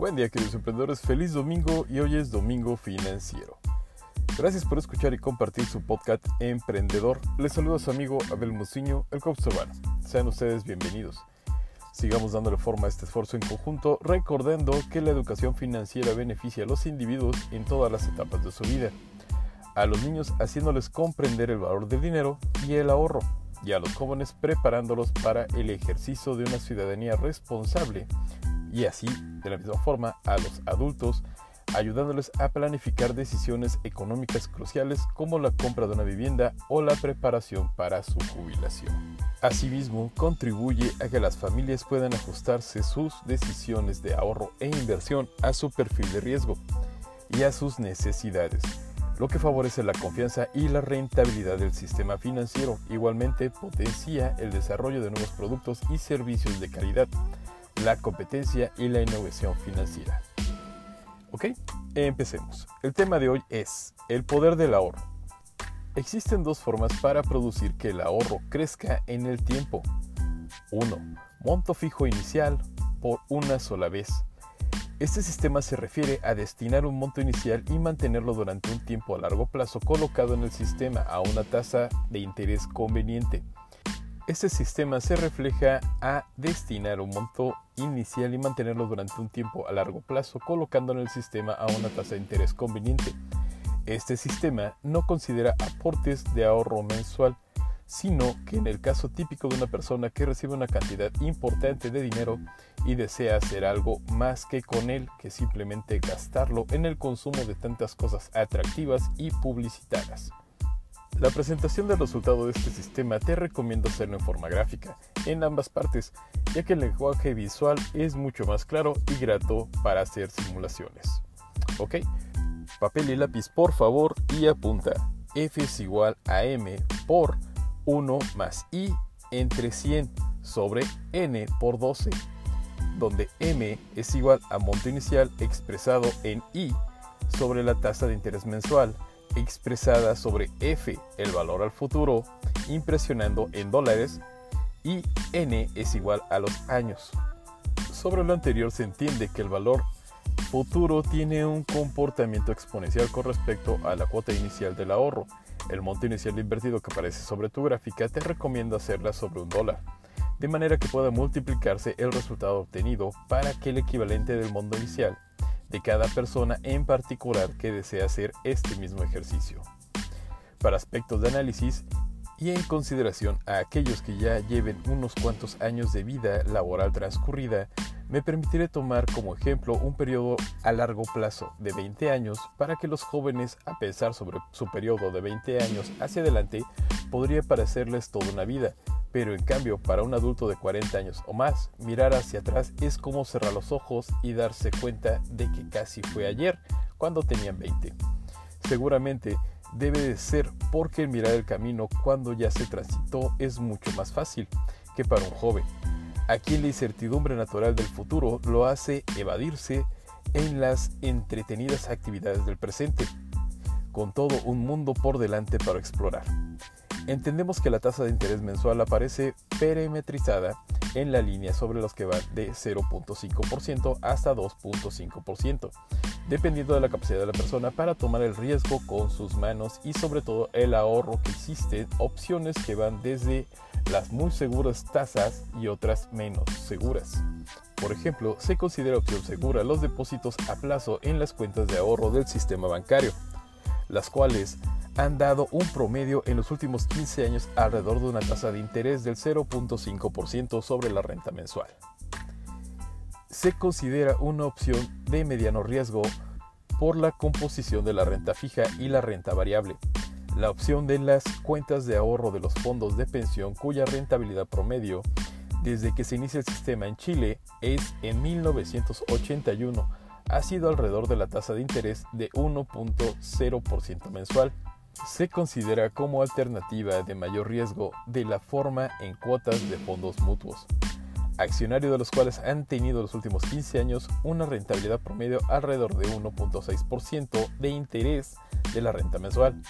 Buen día queridos emprendedores, feliz domingo y hoy es domingo financiero. Gracias por escuchar y compartir su podcast Emprendedor. Les saluda a su amigo Abel Muciño, el coach. Sean ustedes bienvenidos. Sigamos dándole forma a este esfuerzo en conjunto, recordando que la educación financiera beneficia a los individuos en todas las etapas de su vida. A los niños haciéndoles comprender el valor del dinero y el ahorro, y a los jóvenes preparándolos para el ejercicio de una ciudadanía responsable y así, de la misma forma, a los adultos, ayudándoles a planificar decisiones económicas cruciales como la compra de una vivienda o la preparación para su jubilación. Asimismo, contribuye a que las familias puedan ajustarse sus decisiones de ahorro e inversión a su perfil de riesgo y a sus necesidades, lo que favorece la confianza y la rentabilidad del sistema financiero. Igualmente, potencia el desarrollo de nuevos productos y servicios de calidad la competencia y la innovación financiera. Ok, empecemos. El tema de hoy es el poder del ahorro. Existen dos formas para producir que el ahorro crezca en el tiempo. 1. Monto fijo inicial por una sola vez. Este sistema se refiere a destinar un monto inicial y mantenerlo durante un tiempo a largo plazo colocado en el sistema a una tasa de interés conveniente. Este sistema se refleja a destinar un monto inicial y mantenerlo durante un tiempo a largo plazo, colocando en el sistema a una tasa de interés conveniente. Este sistema no considera aportes de ahorro mensual, sino que en el caso típico de una persona que recibe una cantidad importante de dinero y desea hacer algo más que con él que simplemente gastarlo en el consumo de tantas cosas atractivas y publicitadas. La presentación del resultado de este sistema te recomiendo hacerlo en forma gráfica, en ambas partes, ya que el lenguaje visual es mucho más claro y grato para hacer simulaciones. Ok, papel y lápiz por favor y apunta. F es igual a M por 1 más I entre 100 sobre N por 12, donde M es igual a monto inicial expresado en I sobre la tasa de interés mensual expresada sobre F, el valor al futuro, impresionando en dólares, y N es igual a los años. Sobre lo anterior se entiende que el valor futuro tiene un comportamiento exponencial con respecto a la cuota inicial del ahorro. El monto inicial invertido que aparece sobre tu gráfica te recomiendo hacerla sobre un dólar, de manera que pueda multiplicarse el resultado obtenido para que el equivalente del monto inicial de cada persona en particular que desea hacer este mismo ejercicio. Para aspectos de análisis y en consideración a aquellos que ya lleven unos cuantos años de vida laboral transcurrida, me permitiré tomar como ejemplo un periodo a largo plazo de 20 años para que los jóvenes, a pensar sobre su periodo de 20 años hacia adelante, podría parecerles toda una vida, pero en cambio, para un adulto de 40 años o más, mirar hacia atrás es como cerrar los ojos y darse cuenta de que casi fue ayer, cuando tenían 20. Seguramente debe de ser porque mirar el camino cuando ya se transitó es mucho más fácil que para un joven. Aquí la incertidumbre natural del futuro lo hace evadirse en las entretenidas actividades del presente, con todo un mundo por delante para explorar. Entendemos que la tasa de interés mensual aparece perimetrizada en la línea sobre los que va de 0.5% hasta 2.5%, dependiendo de la capacidad de la persona para tomar el riesgo con sus manos y sobre todo el ahorro que existen, opciones que van desde las muy seguras tasas y otras menos seguras. Por ejemplo, se considera opción segura los depósitos a plazo en las cuentas de ahorro del sistema bancario, las cuales han dado un promedio en los últimos 15 años alrededor de una tasa de interés del 0.5% sobre la renta mensual. Se considera una opción de mediano riesgo por la composición de la renta fija y la renta variable. La opción de las cuentas de ahorro de los fondos de pensión cuya rentabilidad promedio desde que se inicia el sistema en Chile es en 1981 ha sido alrededor de la tasa de interés de 1.0% mensual se considera como alternativa de mayor riesgo de la forma en cuotas de fondos mutuos, accionarios de los cuales han tenido los últimos 15 años una rentabilidad promedio alrededor de 1.6% de interés de la renta mensual.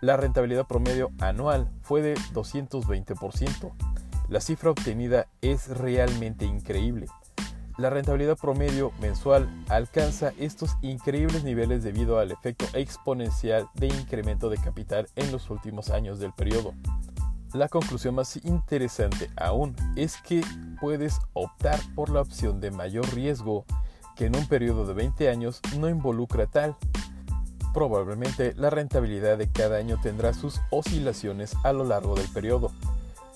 La rentabilidad promedio anual fue de 220%. La cifra obtenida es realmente increíble. La rentabilidad promedio mensual alcanza estos increíbles niveles debido al efecto exponencial de incremento de capital en los últimos años del periodo. La conclusión más interesante aún es que puedes optar por la opción de mayor riesgo que en un periodo de 20 años no involucra tal. Probablemente la rentabilidad de cada año tendrá sus oscilaciones a lo largo del periodo,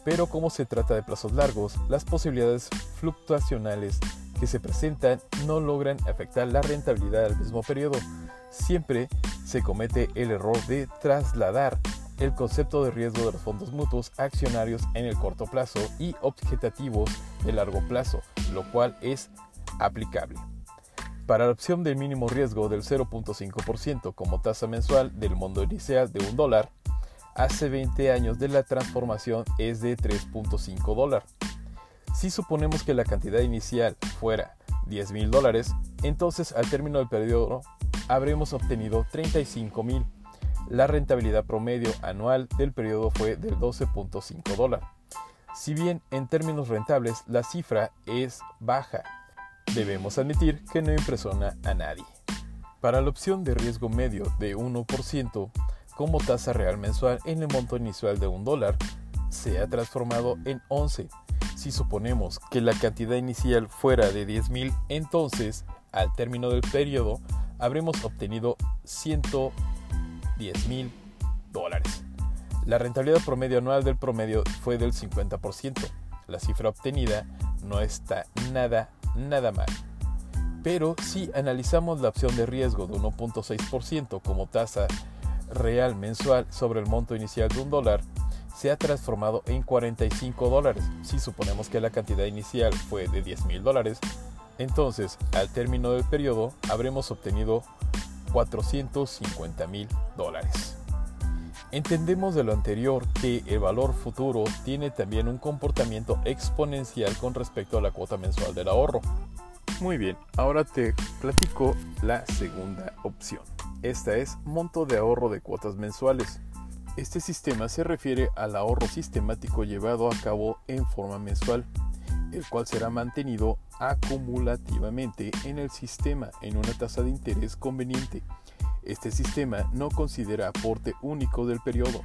pero como se trata de plazos largos, las posibilidades fluctuacionales que se presentan no logran afectar la rentabilidad del mismo periodo. Siempre se comete el error de trasladar el concepto de riesgo de los fondos mutuos accionarios en el corto plazo y objetativos de largo plazo, lo cual es aplicable. Para la opción de mínimo riesgo del 0.5% como tasa mensual del monto inicial de un dólar, hace 20 años de la transformación es de 3.5 dólares. Si suponemos que la cantidad inicial fuera 10 mil dólares, entonces al término del periodo habremos obtenido 35 mil. La rentabilidad promedio anual del periodo fue del 12.5 dólares. Si bien en términos rentables la cifra es baja, debemos admitir que no impresiona a nadie. Para la opción de riesgo medio de 1% como tasa real mensual en el monto inicial de un dólar, se ha transformado en 11 si suponemos que la cantidad inicial fuera de 10.000, entonces al término del periodo habremos obtenido 110.000 dólares. La rentabilidad promedio anual del promedio fue del 50%. La cifra obtenida no está nada, nada mal. Pero si analizamos la opción de riesgo de 1.6% como tasa real mensual sobre el monto inicial de un dólar, se ha transformado en 45 dólares. Si suponemos que la cantidad inicial fue de 10 mil dólares, entonces al término del periodo habremos obtenido 450 mil dólares. Entendemos de lo anterior que el valor futuro tiene también un comportamiento exponencial con respecto a la cuota mensual del ahorro. Muy bien, ahora te platico la segunda opción. Esta es monto de ahorro de cuotas mensuales. Este sistema se refiere al ahorro sistemático llevado a cabo en forma mensual, el cual será mantenido acumulativamente en el sistema en una tasa de interés conveniente. Este sistema no considera aporte único del periodo,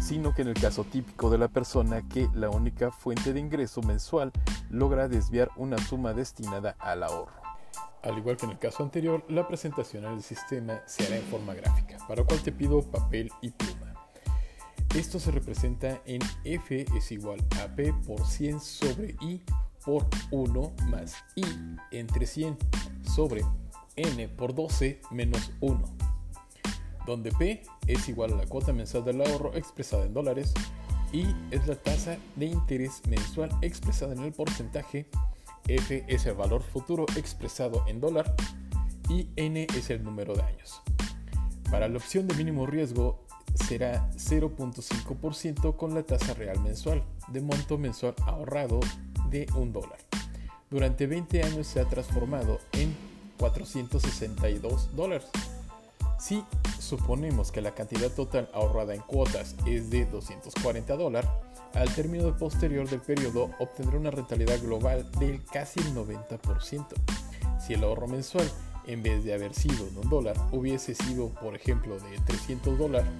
sino que en el caso típico de la persona que la única fuente de ingreso mensual logra desviar una suma destinada al ahorro. Al igual que en el caso anterior, la presentación del sistema se hará en forma gráfica, para lo cual te pido papel y pluma. Esto se representa en F es igual a P por 100 sobre I por 1 más I entre 100 sobre N por 12 menos 1, donde P es igual a la cuota mensual del ahorro expresada en dólares y es la tasa de interés mensual expresada en el porcentaje, F es el valor futuro expresado en dólar y N es el número de años. Para la opción de mínimo riesgo será 0.5% con la tasa real mensual de monto mensual ahorrado de un dólar. Durante 20 años se ha transformado en 462 dólares. Si suponemos que la cantidad total ahorrada en cuotas es de 240 dólares, al término posterior del periodo obtendrá una rentabilidad global del casi el 90%. Si el ahorro mensual, en vez de haber sido de un dólar, hubiese sido, por ejemplo, de 300 dólares,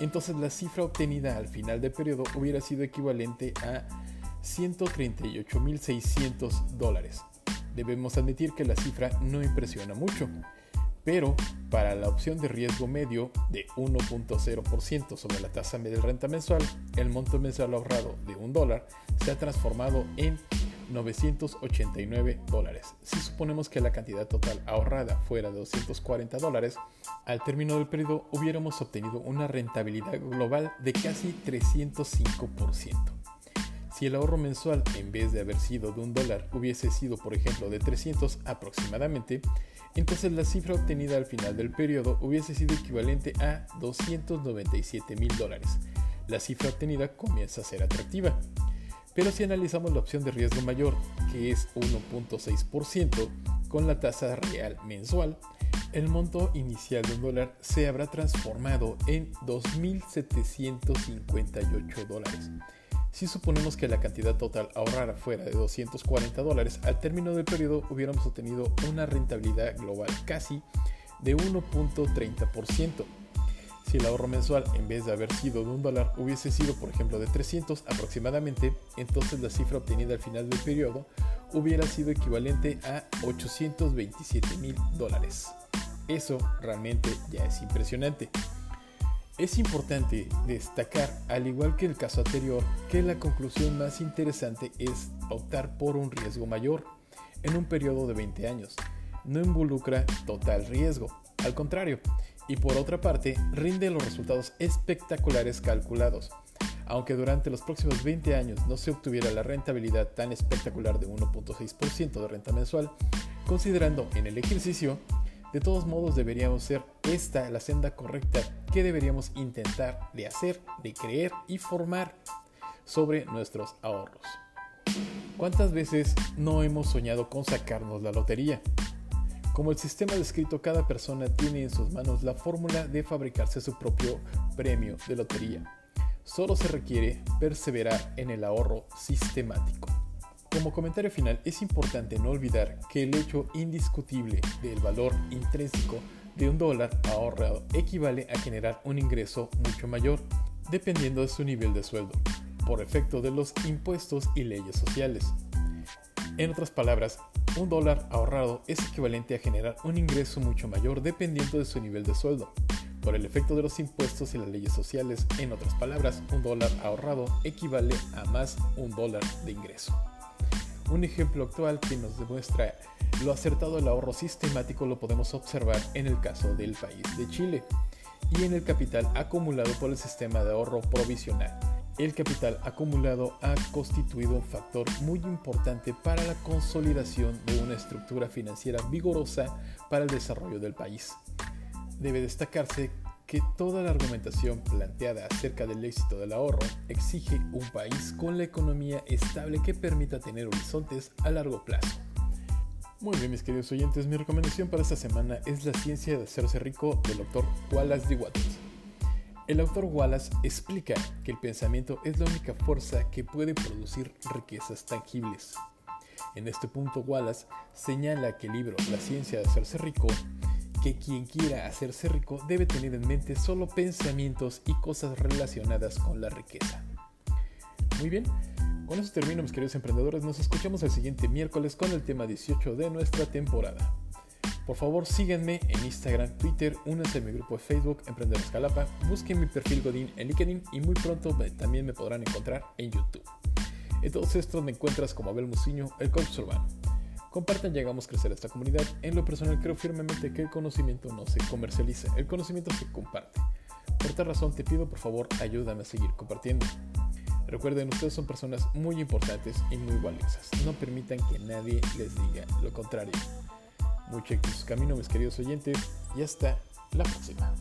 entonces la cifra obtenida al final del periodo hubiera sido equivalente a 138.600 dólares. Debemos admitir que la cifra no impresiona mucho, pero para la opción de riesgo medio de 1.0% sobre la tasa media de renta mensual, el monto mensual ahorrado de un dólar se ha transformado en 989 dólares. Si suponemos que la cantidad total ahorrada fuera de 240 dólares, al término del periodo hubiéramos obtenido una rentabilidad global de casi 305%. Si el ahorro mensual, en vez de haber sido de un dólar, hubiese sido, por ejemplo, de 300 aproximadamente, entonces la cifra obtenida al final del periodo hubiese sido equivalente a 297 mil dólares. La cifra obtenida comienza a ser atractiva. Pero si analizamos la opción de riesgo mayor, que es 1.6%, con la tasa real mensual, el monto inicial de un dólar se habrá transformado en 2.758 dólares. Si suponemos que la cantidad total ahorrada fuera de 240 dólares, al término del periodo hubiéramos obtenido una rentabilidad global casi de 1.30%. Si el ahorro mensual, en vez de haber sido de un dólar, hubiese sido, por ejemplo, de 300 aproximadamente, entonces la cifra obtenida al final del periodo hubiera sido equivalente a 827 mil dólares. Eso realmente ya es impresionante. Es importante destacar, al igual que el caso anterior, que la conclusión más interesante es optar por un riesgo mayor en un periodo de 20 años. No involucra total riesgo, al contrario, y por otra parte rinde los resultados espectaculares calculados. Aunque durante los próximos 20 años no se obtuviera la rentabilidad tan espectacular de 1.6% de renta mensual, considerando en el ejercicio, de todos modos deberíamos ser esta la senda correcta que deberíamos intentar de hacer, de creer y formar sobre nuestros ahorros. ¿Cuántas veces no hemos soñado con sacarnos la lotería? Como el sistema descrito, cada persona tiene en sus manos la fórmula de fabricarse su propio premio de lotería. Solo se requiere perseverar en el ahorro sistemático. Como comentario final, es importante no olvidar que el hecho indiscutible del valor intrínseco de un dólar ahorrado equivale a generar un ingreso mucho mayor, dependiendo de su nivel de sueldo, por efecto de los impuestos y leyes sociales. En otras palabras, un dólar ahorrado es equivalente a generar un ingreso mucho mayor dependiendo de su nivel de sueldo. Por el efecto de los impuestos y las leyes sociales, en otras palabras, un dólar ahorrado equivale a más un dólar de ingreso. Un ejemplo actual que nos demuestra lo acertado del ahorro sistemático lo podemos observar en el caso del país de Chile y en el capital acumulado por el sistema de ahorro provisional el capital acumulado ha constituido un factor muy importante para la consolidación de una estructura financiera vigorosa para el desarrollo del país. Debe destacarse que toda la argumentación planteada acerca del éxito del ahorro exige un país con la economía estable que permita tener horizontes a largo plazo. Muy bien, mis queridos oyentes, mi recomendación para esta semana es La ciencia de hacerse rico del doctor Wallace D. Wattles. El autor Wallace explica que el pensamiento es la única fuerza que puede producir riquezas tangibles. En este punto Wallace señala que el libro La ciencia de hacerse rico, que quien quiera hacerse rico debe tener en mente solo pensamientos y cosas relacionadas con la riqueza. Muy bien, con eso termino mis queridos emprendedores, nos escuchamos el siguiente miércoles con el tema 18 de nuestra temporada. Por favor, síganme en Instagram, Twitter, únanse a mi grupo de Facebook, Emprender Escalapa, busquen mi perfil Godín en LinkedIn y muy pronto también me podrán encontrar en YouTube. En todos estos me encuentras como Abel Muciño, el coach urbano. Compartan y hagamos crecer esta comunidad. En lo personal creo firmemente que el conocimiento no se comercializa, el conocimiento se comparte. Por tal razón te pido por favor ayúdame a seguir compartiendo. Recuerden, ustedes son personas muy importantes y muy valiosas. No permitan que nadie les diga lo contrario. Mucho éxito camino, mis queridos oyentes, y hasta la próxima.